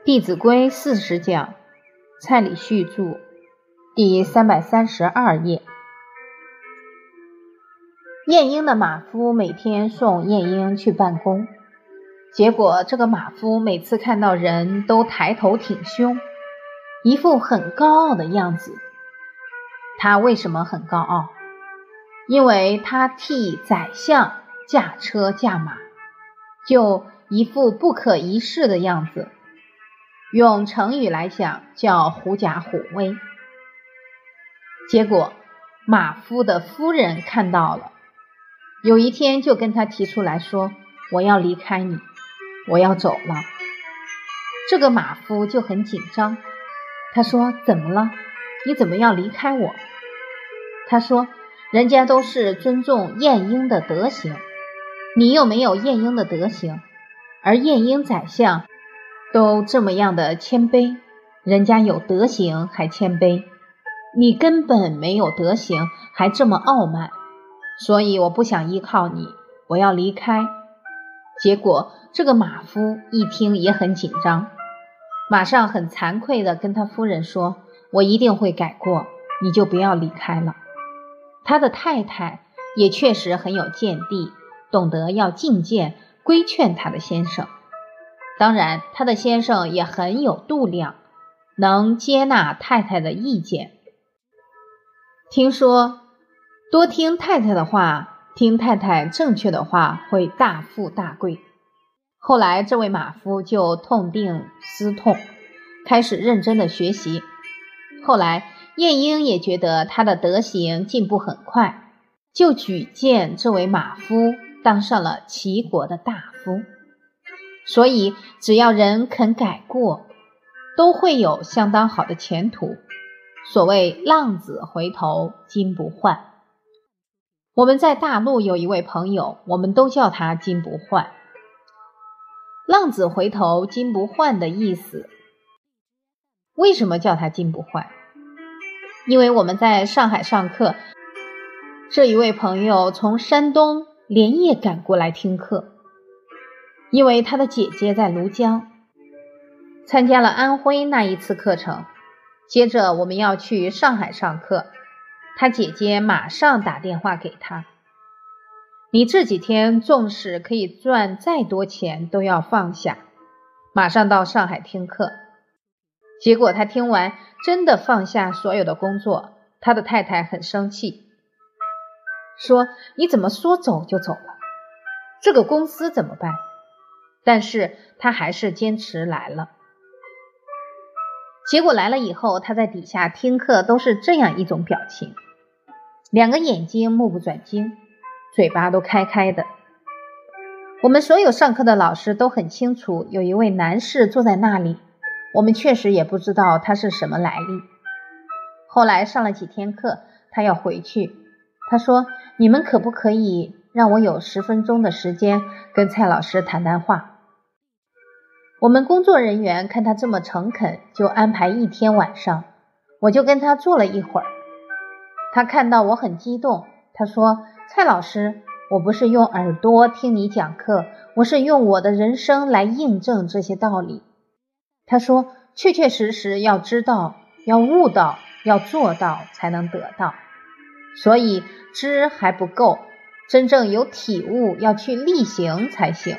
《弟子规》四十讲，蔡礼旭著，第三百三十二页。晏婴的马夫每天送晏婴去办公，结果这个马夫每次看到人都抬头挺胸，一副很高傲的样子。他为什么很高傲？因为他替宰相驾车驾马，就一副不可一世的样子。用成语来讲，叫狐假虎威。结果马夫的夫人看到了，有一天就跟他提出来说：“我要离开你，我要走了。”这个马夫就很紧张，他说：“怎么了？你怎么要离开我？”他说：“人家都是尊重晏婴的德行，你又没有晏婴的德行，而晏婴宰相。”都这么样的谦卑，人家有德行还谦卑，你根本没有德行还这么傲慢，所以我不想依靠你，我要离开。结果这个马夫一听也很紧张，马上很惭愧的跟他夫人说：“我一定会改过，你就不要离开了。”他的太太也确实很有见地，懂得要进谏规劝他的先生。当然，他的先生也很有度量，能接纳太太的意见。听说多听太太的话，听太太正确的话，会大富大贵。后来，这位马夫就痛定思痛，开始认真的学习。后来，晏婴也觉得他的德行进步很快，就举荐这位马夫当上了齐国的大夫。所以，只要人肯改过，都会有相当好的前途。所谓“浪子回头金不换”。我们在大陆有一位朋友，我们都叫他“金不换”。浪子回头金不换的意思，为什么叫他金不换？因为我们在上海上课，这一位朋友从山东连夜赶过来听课。因为他的姐姐在庐江参加了安徽那一次课程，接着我们要去上海上课，他姐姐马上打电话给他：“你这几天纵使可以赚再多钱，都要放下，马上到上海听课。”结果他听完真的放下所有的工作，他的太太很生气，说：“你怎么说走就走了？这个公司怎么办？”但是他还是坚持来了。结果来了以后，他在底下听课都是这样一种表情，两个眼睛目不转睛，嘴巴都开开的。我们所有上课的老师都很清楚，有一位男士坐在那里，我们确实也不知道他是什么来历。后来上了几天课，他要回去，他说：“你们可不可以让我有十分钟的时间跟蔡老师谈谈话？”我们工作人员看他这么诚恳，就安排一天晚上，我就跟他坐了一会儿。他看到我很激动，他说：“蔡老师，我不是用耳朵听你讲课，我是用我的人生来印证这些道理。”他说：“确确实实要知道，要悟到，要做到，才能得到。所以知还不够，真正有体悟，要去力行才行。”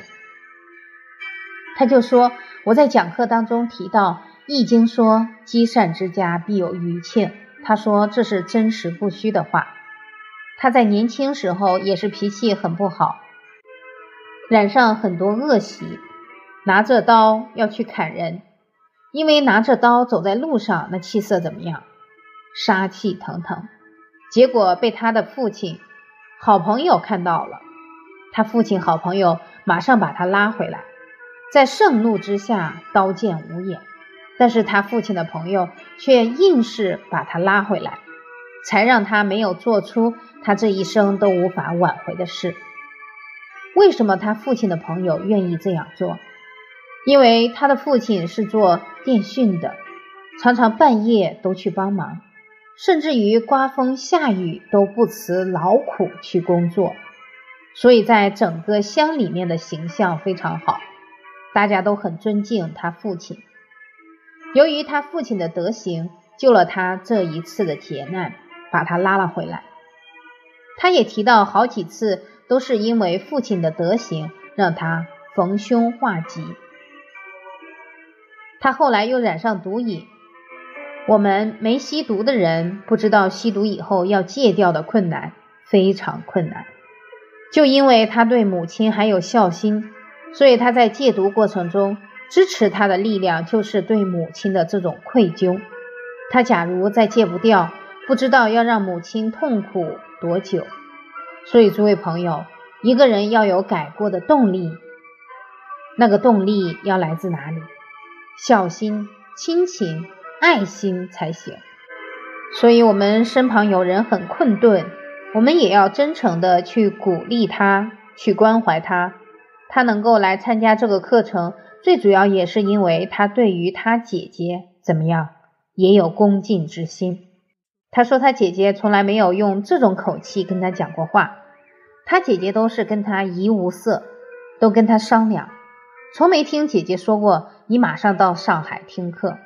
他就说：“我在讲课当中提到《易经》说‘积善之家必有余庆’，他说这是真实不虚的话。他在年轻时候也是脾气很不好，染上很多恶习，拿着刀要去砍人，因为拿着刀走在路上，那气色怎么样？杀气腾腾。结果被他的父亲、好朋友看到了，他父亲、好朋友马上把他拉回来。”在盛怒之下，刀剑无眼，但是他父亲的朋友却硬是把他拉回来，才让他没有做出他这一生都无法挽回的事。为什么他父亲的朋友愿意这样做？因为他的父亲是做电讯的，常常半夜都去帮忙，甚至于刮风下雨都不辞劳苦去工作，所以在整个乡里面的形象非常好。大家都很尊敬他父亲，由于他父亲的德行，救了他这一次的劫难，把他拉了回来。他也提到好几次都是因为父亲的德行，让他逢凶化吉。他后来又染上毒瘾。我们没吸毒的人不知道吸毒以后要戒掉的困难，非常困难。就因为他对母亲还有孝心，所以他在戒毒过程中支持他的力量就是对母亲的这种愧疚。他假如再戒不掉，不知道要让母亲痛苦多久。所以诸位朋友，一个人要有改过的动力，那个动力要来自哪里？孝心、亲情。爱心才行，所以，我们身旁有人很困顿，我们也要真诚的去鼓励他，去关怀他。他能够来参加这个课程，最主要也是因为他对于他姐姐怎么样，也有恭敬之心。他说他姐姐从来没有用这种口气跟他讲过话，他姐姐都是跟他怡无色，都跟他商量，从没听姐姐说过你马上到上海听课。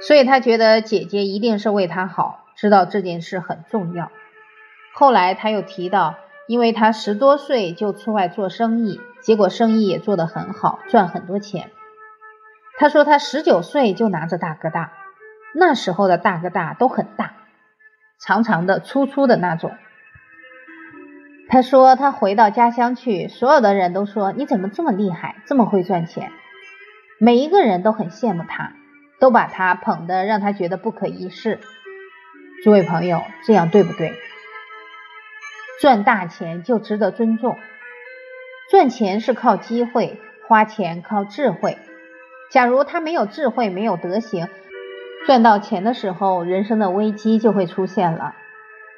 所以他觉得姐姐一定是为他好，知道这件事很重要。后来他又提到，因为他十多岁就出外做生意，结果生意也做得很好，赚很多钱。他说他十九岁就拿着大哥大，那时候的大哥大都很大，长长的、粗粗的那种。他说他回到家乡去，所有的人都说你怎么这么厉害，这么会赚钱，每一个人都很羡慕他。都把他捧得让他觉得不可一世。诸位朋友，这样对不对？赚大钱就值得尊重。赚钱是靠机会，花钱靠智慧。假如他没有智慧，没有德行，赚到钱的时候，人生的危机就会出现了。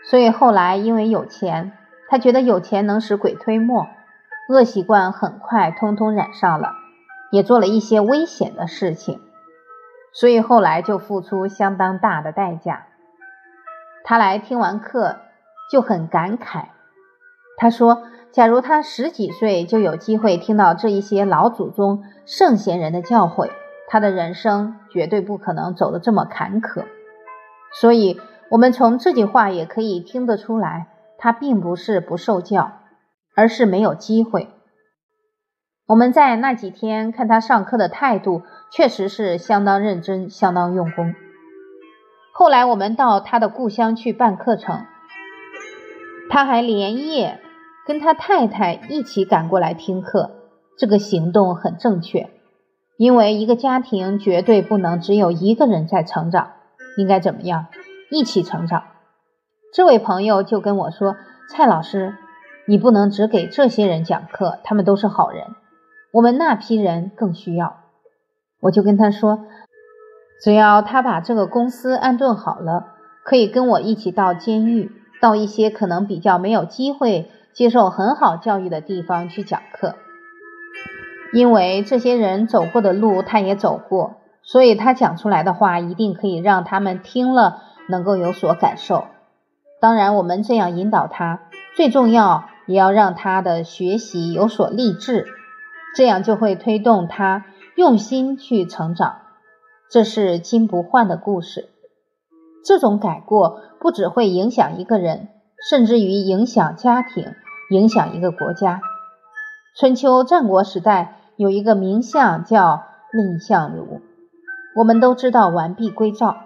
所以后来因为有钱，他觉得有钱能使鬼推磨，恶习惯很快通通染上了，也做了一些危险的事情。所以后来就付出相当大的代价。他来听完课就很感慨，他说：“假如他十几岁就有机会听到这一些老祖宗圣贤人的教诲，他的人生绝对不可能走得这么坎坷。”所以，我们从这句话也可以听得出来，他并不是不受教，而是没有机会。我们在那几天看他上课的态度。确实是相当认真，相当用功。后来我们到他的故乡去办课程，他还连夜跟他太太一起赶过来听课。这个行动很正确，因为一个家庭绝对不能只有一个人在成长，应该怎么样？一起成长。这位朋友就跟我说：“蔡老师，你不能只给这些人讲课，他们都是好人，我们那批人更需要。”我就跟他说，只要他把这个公司安顿好了，可以跟我一起到监狱，到一些可能比较没有机会接受很好教育的地方去讲课。因为这些人走过的路他也走过，所以他讲出来的话一定可以让他们听了能够有所感受。当然，我们这样引导他，最重要也要让他的学习有所励志，这样就会推动他。用心去成长，这是金不换的故事。这种改过不只会影响一个人，甚至于影响家庭，影响一个国家。春秋战国时代有一个名相叫蔺相如，我们都知道完璧归赵。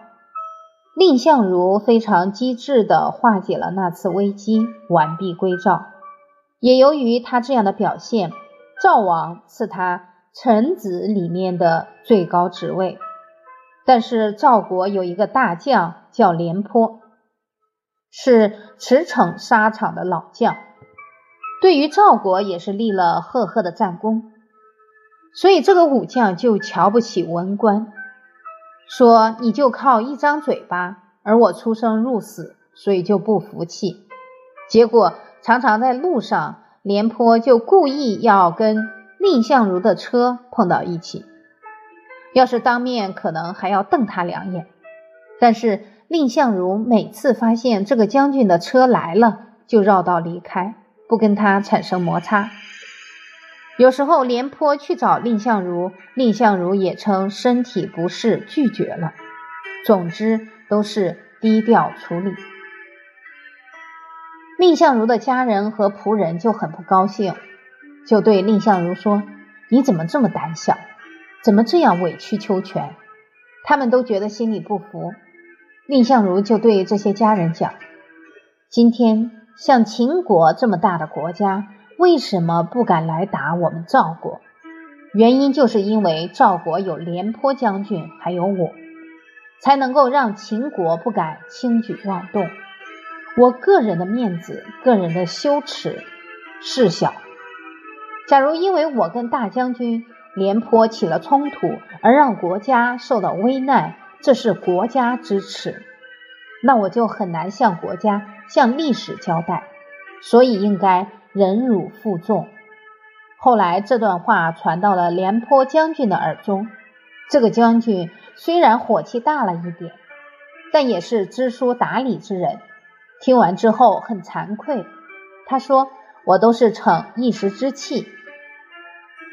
蔺相如非常机智地化解了那次危机，完璧归赵。也由于他这样的表现，赵王赐他。臣子里面的最高职位，但是赵国有一个大将叫廉颇，是驰骋沙场的老将，对于赵国也是立了赫赫的战功。所以这个武将就瞧不起文官，说你就靠一张嘴巴，而我出生入死，所以就不服气。结果常常在路上，廉颇就故意要跟。蔺相如的车碰到一起，要是当面，可能还要瞪他两眼。但是蔺相如每次发现这个将军的车来了，就绕道离开，不跟他产生摩擦。有时候廉颇去找蔺相如，蔺相如也称身体不适拒绝了。总之都是低调处理。蔺相如的家人和仆人就很不高兴，就对蔺相如说：“你怎么这么胆小？怎么这样委曲求全？”他们都觉得心里不服。蔺相如就对这些家人讲：“今天像秦国这么大的国家。”为什么不敢来打我们赵国？原因就是因为赵国有廉颇将军，还有我，才能够让秦国不敢轻举妄动。我个人的面子、个人的羞耻事小。假如因为我跟大将军廉颇起了冲突，而让国家受到危难，这是国家之耻，那我就很难向国家、向历史交代。所以应该。忍辱负重。后来这段话传到了廉颇将军的耳中。这个将军虽然火气大了一点，但也是知书达理之人。听完之后很惭愧，他说：“我都是逞一时之气，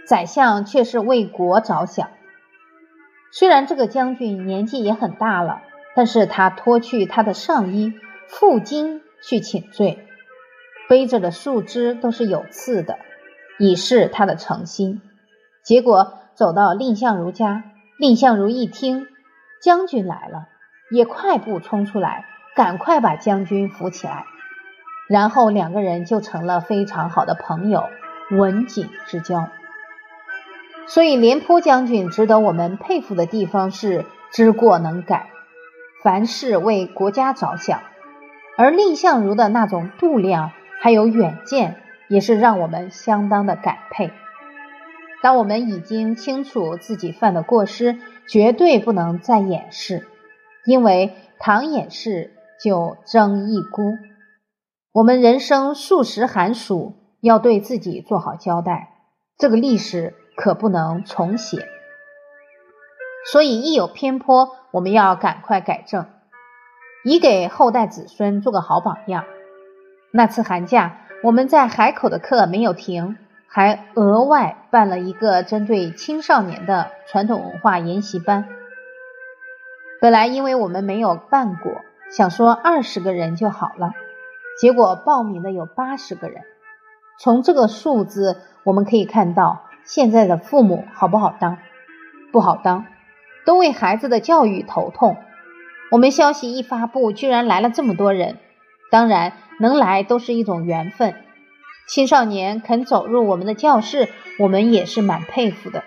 宰相却是为国着想。”虽然这个将军年纪也很大了，但是他脱去他的上衣，负荆去请罪。背着的树枝都是有刺的，以示他的诚心。结果走到蔺相如家，蔺相如一听将军来了，也快步冲出来，赶快把将军扶起来，然后两个人就成了非常好的朋友，刎颈之交。所以廉颇将军值得我们佩服的地方是知过能改，凡事为国家着想，而蔺相如的那种度量。还有远见，也是让我们相当的感佩。当我们已经清楚自己犯的过失，绝对不能再掩饰，因为倘掩饰就争一孤。我们人生数十寒暑，要对自己做好交代，这个历史可不能重写。所以一有偏颇，我们要赶快改正，以给后代子孙做个好榜样。那次寒假，我们在海口的课没有停，还额外办了一个针对青少年的传统文化研习班。本来因为我们没有办过，想说二十个人就好了，结果报名的有八十个人。从这个数字，我们可以看到现在的父母好不好当？不好当，都为孩子的教育头痛。我们消息一发布，居然来了这么多人，当然。能来都是一种缘分。青少年肯走入我们的教室，我们也是蛮佩服的。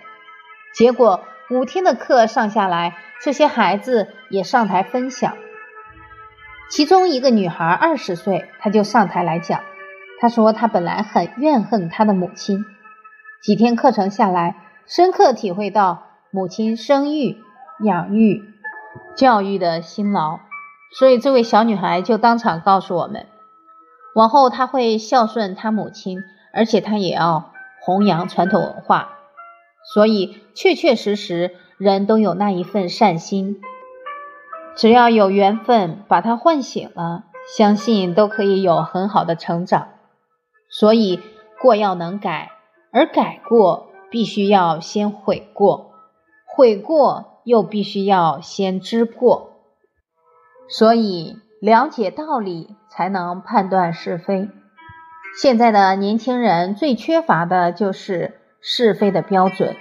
结果五天的课上下来，这些孩子也上台分享。其中一个女孩二十岁，她就上台来讲。她说她本来很怨恨她的母亲，几天课程下来，深刻体会到母亲生育、养育、教育的辛劳。所以这位小女孩就当场告诉我们。往后她会孝顺她母亲，而且她也要弘扬传统文化，所以确确实实人都有那一份善心，只要有缘分把他唤醒了，相信都可以有很好的成长。所以过要能改，而改过必须要先悔过，悔过又必须要先知过，所以。了解道理，才能判断是非。现在的年轻人最缺乏的就是是非的标准，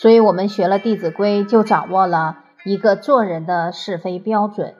所以我们学了《弟子规》，就掌握了一个做人的是非标准。